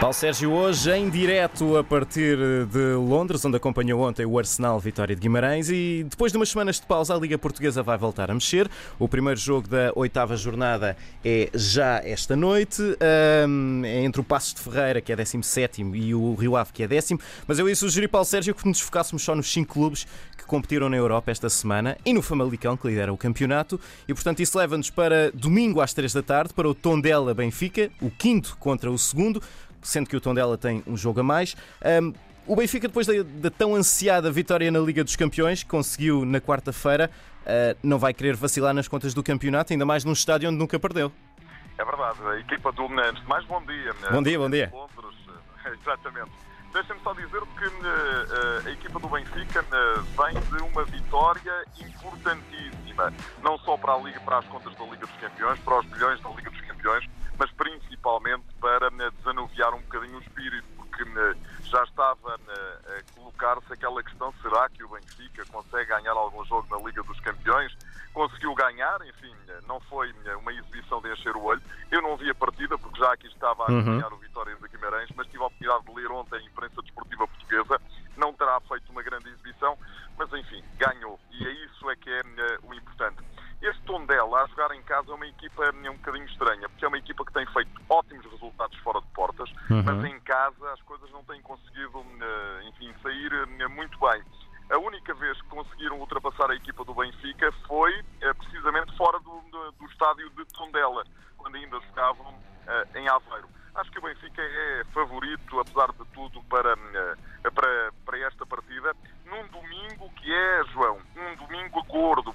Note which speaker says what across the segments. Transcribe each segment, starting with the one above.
Speaker 1: Paulo Sérgio, hoje em direto a partir de Londres, onde acompanhou ontem o Arsenal Vitória de Guimarães e depois de umas semanas de pausa a Liga Portuguesa vai voltar a mexer. O primeiro jogo da oitava jornada é já esta noite, um, é entre o Passos de Ferreira, que é 17 e o Rio Ave, que é décimo, mas eu ia sugerir, Paulo Sérgio, que nos focássemos só nos cinco clubes que competiram na Europa esta semana e no Famalicão, que lidera o campeonato, e portanto isso leva-nos para domingo às 3 da tarde, para o Tondela Benfica, o quinto contra o segundo, sendo que o Tondela tem um jogo a mais. Um, o Benfica, depois da, da, tão ansiada vitória na Liga dos Campeões, que conseguiu na quarta-feira, uh, não vai querer vacilar nas contas do campeonato, ainda mais num estádio onde nunca perdeu.
Speaker 2: É verdade, a equipa do antes de mais, bom dia.
Speaker 1: Bom dia, bom dia.
Speaker 2: Londres, exatamente. Deixem-me só dizer que uh, a equipa do Benfica uh, vem de uma vitória importantíssima, não só para a Liga, para as contas da Liga dos Campeões, para os bilhões da Liga dos Campeões, mas principalmente para uh, desanuviar um bocadinho o espírito, porque já estava a colocar-se aquela questão: será que o Benfica consegue ganhar algum jogo na Liga dos Campeões? Conseguiu ganhar, enfim, não foi uma exibição de encher o olho. Eu não vi a partida, porque já aqui estava a acompanhar uhum. o Vitória de Guimarães, mas tive a oportunidade de ler ontem a imprensa desportiva portuguesa. Não terá feito uma grande exibição, mas enfim, ganhou. E é isso é que é o importante. Este Tondela, a jogar em casa, é uma equipa um bocadinho estranha, porque é uma equipa que tem feito ótimos resultados fora de portas, uhum. mas em casa as coisas não têm conseguiram ultrapassar a equipa do Benfica foi precisamente fora do, do, do estádio de Tondela, quando ainda jogavam em Aveiro. Acho que o Benfica é favorito, apesar de tudo, para, para, para esta partida, num domingo que é, João, um domingo gordo,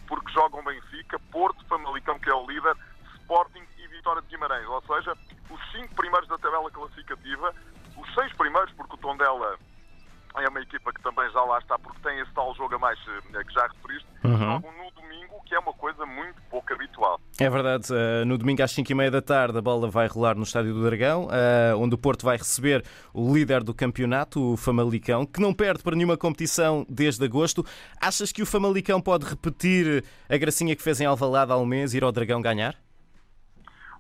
Speaker 2: também já lá está, porque tem esse tal jogo a mais que já referiste, uhum. jogam no domingo, que é uma coisa muito pouco habitual.
Speaker 1: É verdade, uh, no domingo às 5h30 da tarde a bola vai rolar no Estádio do Dragão, uh, onde o Porto vai receber o líder do campeonato, o Famalicão, que não perde para nenhuma competição desde agosto. Achas que o Famalicão pode repetir a gracinha que fez em Alvalade há um mês, ir ao Dragão ganhar?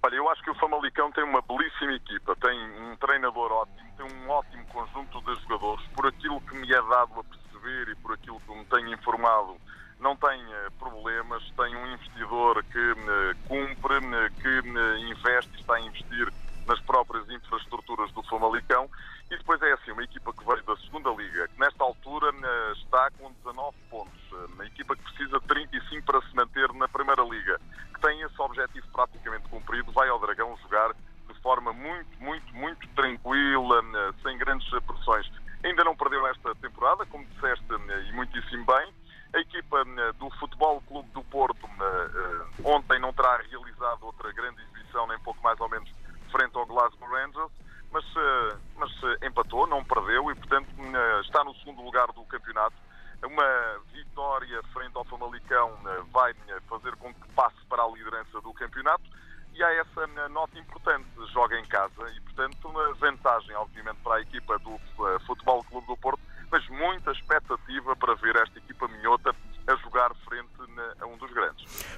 Speaker 2: Olha, eu acho que o Famalicão tem uma belíssima equipa, tem um treinador ótimo, tem um ótimo conjunto de jogadores. Por aquilo que me é dado a perceber e por aquilo que me tenho informado, não tem uh, problemas, tem um investidor que uh, cumpre, uh, que investe e está a investir nas próprias infraestruturas do Famalicão. E depois é assim, uma equipa que veio da segunda Liga, que nesta altura está com 19 pontos. Uma equipa que precisa de 35 para se manter na Primeira Liga, que tem esse objetivo praticamente cumprido, vai ao Dragão jogar de forma muito, muito, muito tranquila, sem grandes pressões. Ainda não perdeu esta temporada, como disseste, e muitíssimo bem a equipa do Futebol Clube do Porto ontem não terá realizado outra grande exibição, nem pouco mais ou menos, frente ao Glasgow Rangers, mas, mas empatou, não perdeu e, portanto, está no segundo lugar do campeonato. Uma vitória frente ao Famalicão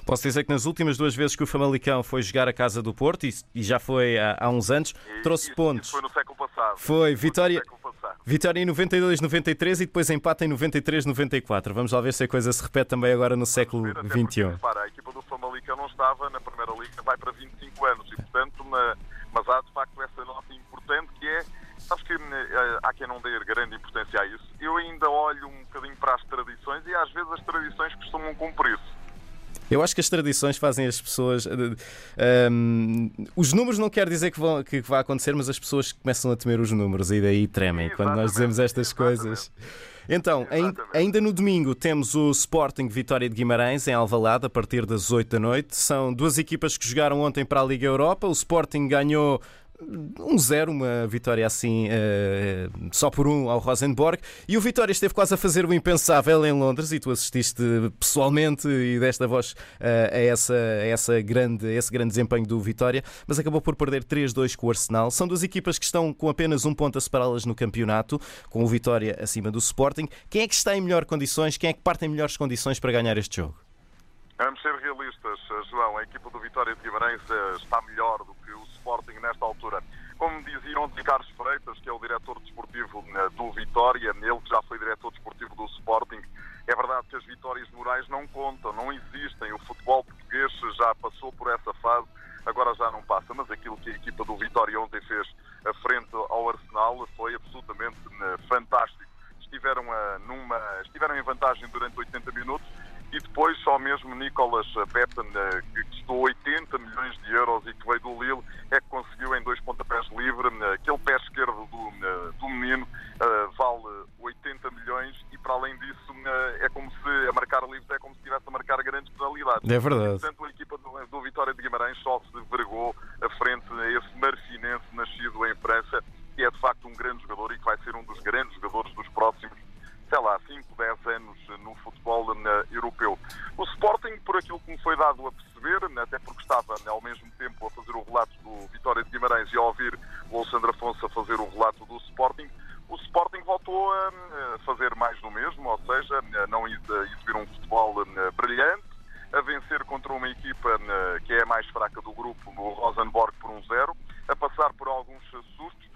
Speaker 1: Posso dizer que nas últimas duas vezes que o Famalicão foi jogar a casa do Porto, e já foi há, há uns anos, e, trouxe
Speaker 2: isso,
Speaker 1: pontos.
Speaker 2: Isso foi no século passado.
Speaker 1: Foi, vitória. Vitória em 92, 93 e depois empate em 93, 94. Vamos lá ver se a coisa se repete também agora no século XXI.
Speaker 2: Repara, a equipa do Famalicão não estava na Primeira Liga, vai para 25 anos e, portanto, mas há de facto essa nota importante que é Sabes que eh, há quem não dê grande importância a isso. Eu ainda olho um bocadinho para as tradições e às vezes as tradições costumam cumprir-se.
Speaker 1: Eu acho que as tradições fazem as pessoas. Um, ehm, os números não quer dizer que, vão, que vai acontecer, mas as pessoas começam a temer os números e daí tremem
Speaker 2: Exatamente.
Speaker 1: quando nós dizemos estas
Speaker 2: Exatamente.
Speaker 1: coisas. Então, ainda no domingo temos o Sporting Vitória de Guimarães em Alvalade a partir das 8 da noite. São duas equipas que jogaram ontem para a Liga Europa. O Sporting ganhou um zero, uma vitória assim uh, só por um ao Rosenborg. E o Vitória esteve quase a fazer o impensável em Londres e tu assististe pessoalmente e desta voz uh, a, essa, a essa grande, esse grande desempenho do Vitória, mas acabou por perder 3-2 com o Arsenal. São duas equipas que estão com apenas um ponto a separá-las no campeonato, com o Vitória acima do Sporting. Quem é que está em melhores condições? Quem é que parte em melhores condições para ganhar este jogo?
Speaker 2: Vamos ser. A equipa do Vitória de Guimarães está melhor do que o Sporting nesta altura. Como dizia ontem Carlos Freitas, que é o diretor desportivo do Vitória, ele que já foi diretor desportivo do Sporting, é verdade que as vitórias morais não contam, não existem. O futebol português já passou por essa fase, agora já não passa. Mas aquilo que a equipa do Vitória ontem fez à frente ao Arsenal foi absolutamente fantástico. Estiveram, numa, estiveram em vantagem durante 80 minutos e depois só mesmo Nicolas Petten, eh, que custou 80 milhões de euros e que veio do Lille, é que conseguiu em dois pontapés livre. Eh, aquele pé esquerdo do, eh, do menino vale 80 milhões e para além disso é como se a marcar livre é como se estivesse a marcar grandes penalidades.
Speaker 1: É verdade.
Speaker 2: portanto, a equipa do, do Vitória de Guimarães só se vergou a frente a esse marfinense nascido em França, que é de facto um grande jogador e que vai ser um dos grandes jogadores Sporting voltou a fazer mais do mesmo, ou seja, a não exibir um futebol brilhante, a vencer contra uma equipa que é a mais fraca do grupo, o Rosenborg, por um zero, a passar por alguns sustos,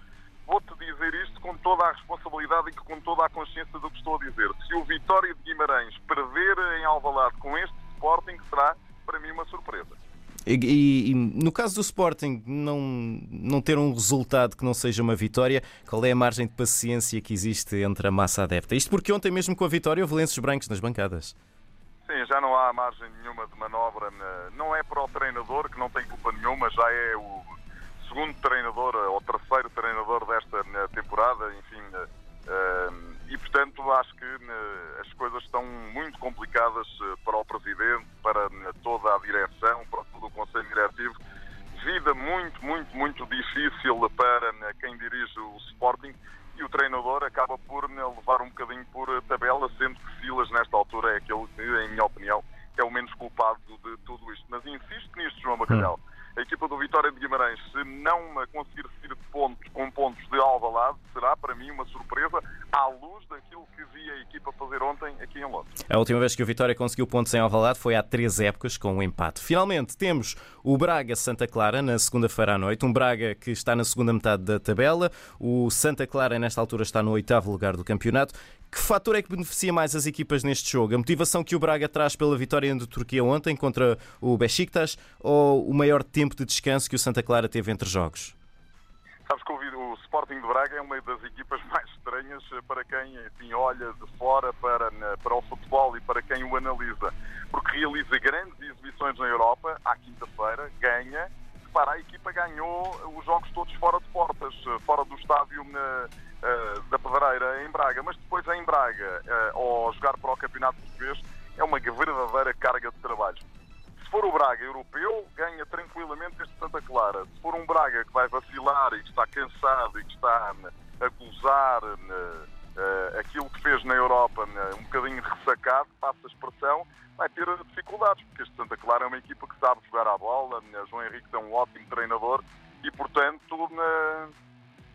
Speaker 2: vou-te dizer isto com toda a responsabilidade e com toda a consciência do que estou a dizer. Se o Vitória de Guimarães perder em Alvalade com este Sporting, será para mim uma surpresa.
Speaker 1: E, e, e, no caso do Sporting não, não ter um resultado que não seja uma vitória, qual é a margem de paciência que existe entre a massa adepta? Isto porque ontem mesmo com a vitória houve lenços brancos nas bancadas.
Speaker 2: Sim, já não há margem nenhuma de manobra. Não é para o treinador, que não tem culpa nenhuma, já é o segundo treinador ou terceiro treinador desta né, temporada, enfim, né, eh, e portanto acho que né, as coisas estão muito complicadas eh, para o Presidente, para toda a direção, para todo o Conselho Diretivo. Vida muito, muito, muito difícil para quem dirige o Sporting e o treinador acaba por levar um bocadinho por tabela, sendo que Silas, nesta altura, é aquele que, em minha opinião, é o menos culpado de tudo isto. Mas insisto nisto, João Bacalhau. Hum a equipa do Vitória de Guimarães, se não conseguir sair de pontos com pontos de Alvalade, será para mim uma surpresa luz daquilo que vi a equipa fazer ontem aqui em Londres.
Speaker 1: A última vez que o Vitória conseguiu pontos em Alvalade foi há três épocas com um empate. Finalmente temos o Braga Santa Clara na segunda-feira à noite, um Braga que está na segunda metade da tabela, o Santa Clara nesta altura está no oitavo lugar do campeonato. Que fator é que beneficia mais as equipas neste jogo? A motivação que o Braga traz pela vitória da Turquia ontem contra o Besiktas ou o maior tempo de descanso que o Santa Clara teve entre jogos?
Speaker 2: Sabes que o, Sporting de Braga é uma das equipas mais estranhas para quem enfim, olha de fora para, para o futebol e para quem o analisa, porque realiza grandes exibições na Europa, à quinta-feira, ganha, para a equipa ganhou os jogos todos fora de portas, fora do estádio uh, da Pedreira em Braga, mas depois em Braga, uh, ao jogar para o Campeonato Português, é uma verdadeira carga de trabalho. Se for o Braga europeu, um Braga que vai vacilar e que está cansado e que está a gozar uh, aquilo que fez na Europa, um bocadinho ressacado, passa a expressão, vai ter dificuldades, porque este Santa Clara é uma equipa que sabe jogar à bola, João Henrique é um ótimo treinador e, portanto,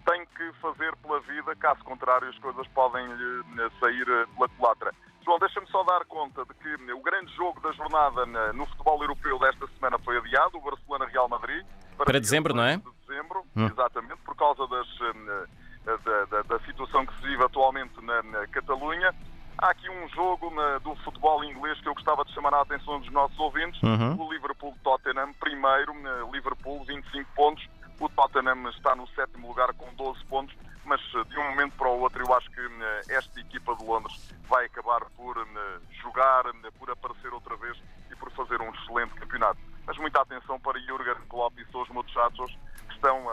Speaker 2: tem que fazer pela vida, caso contrário as coisas podem lhe sair eh, pela culatra. João, deixa-me só dar conta de que o grande jogo da jornada no futebol europeu desta semana foi adiado, o Barcelona-Real Madrid.
Speaker 1: Para, para dezembro, não é?
Speaker 2: De dezembro, hum. exatamente, por causa das, eh, da, da, da, situação que se vive atualmente na, na Catalunha. Há aqui um jogo na, do futebol inglês que eu gostava de chamar a atenção dos nossos ouvintes. Uhum. O Liverpool-Tottenham, primeiro, Liverpool, 25 pontos, o Tottenham está no sétimo lugar com 12 pontos, mas eh, de um momento para o outro eu acho que eh, esta equipa de Londres vai acabar por eh, jogar, por aparecer outra vez e por fazer um excelente campeonato. Mas muita atenção para Jurgen Klopp e seus muchachos que estão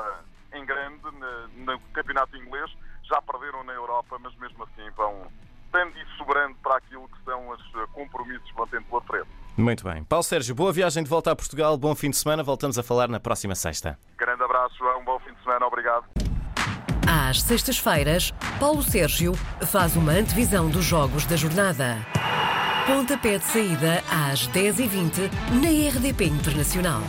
Speaker 2: em grande no campeonato inglês, já perderam na Europa, mas mesmo assim vão dando e sobrando para aquilo que são os compromissos que vão tendo pela frente.
Speaker 1: Muito bem. Paulo Sérgio, boa viagem de volta a Portugal, bom fim de semana, voltamos a falar na próxima sexta.
Speaker 2: Grande abraço, João, bom fim de semana, obrigado.
Speaker 3: Às sextas-feiras, Paulo Sérgio faz uma antevisão dos jogos da jornada. Pontapé de saída às 10h20 na RDP Internacional.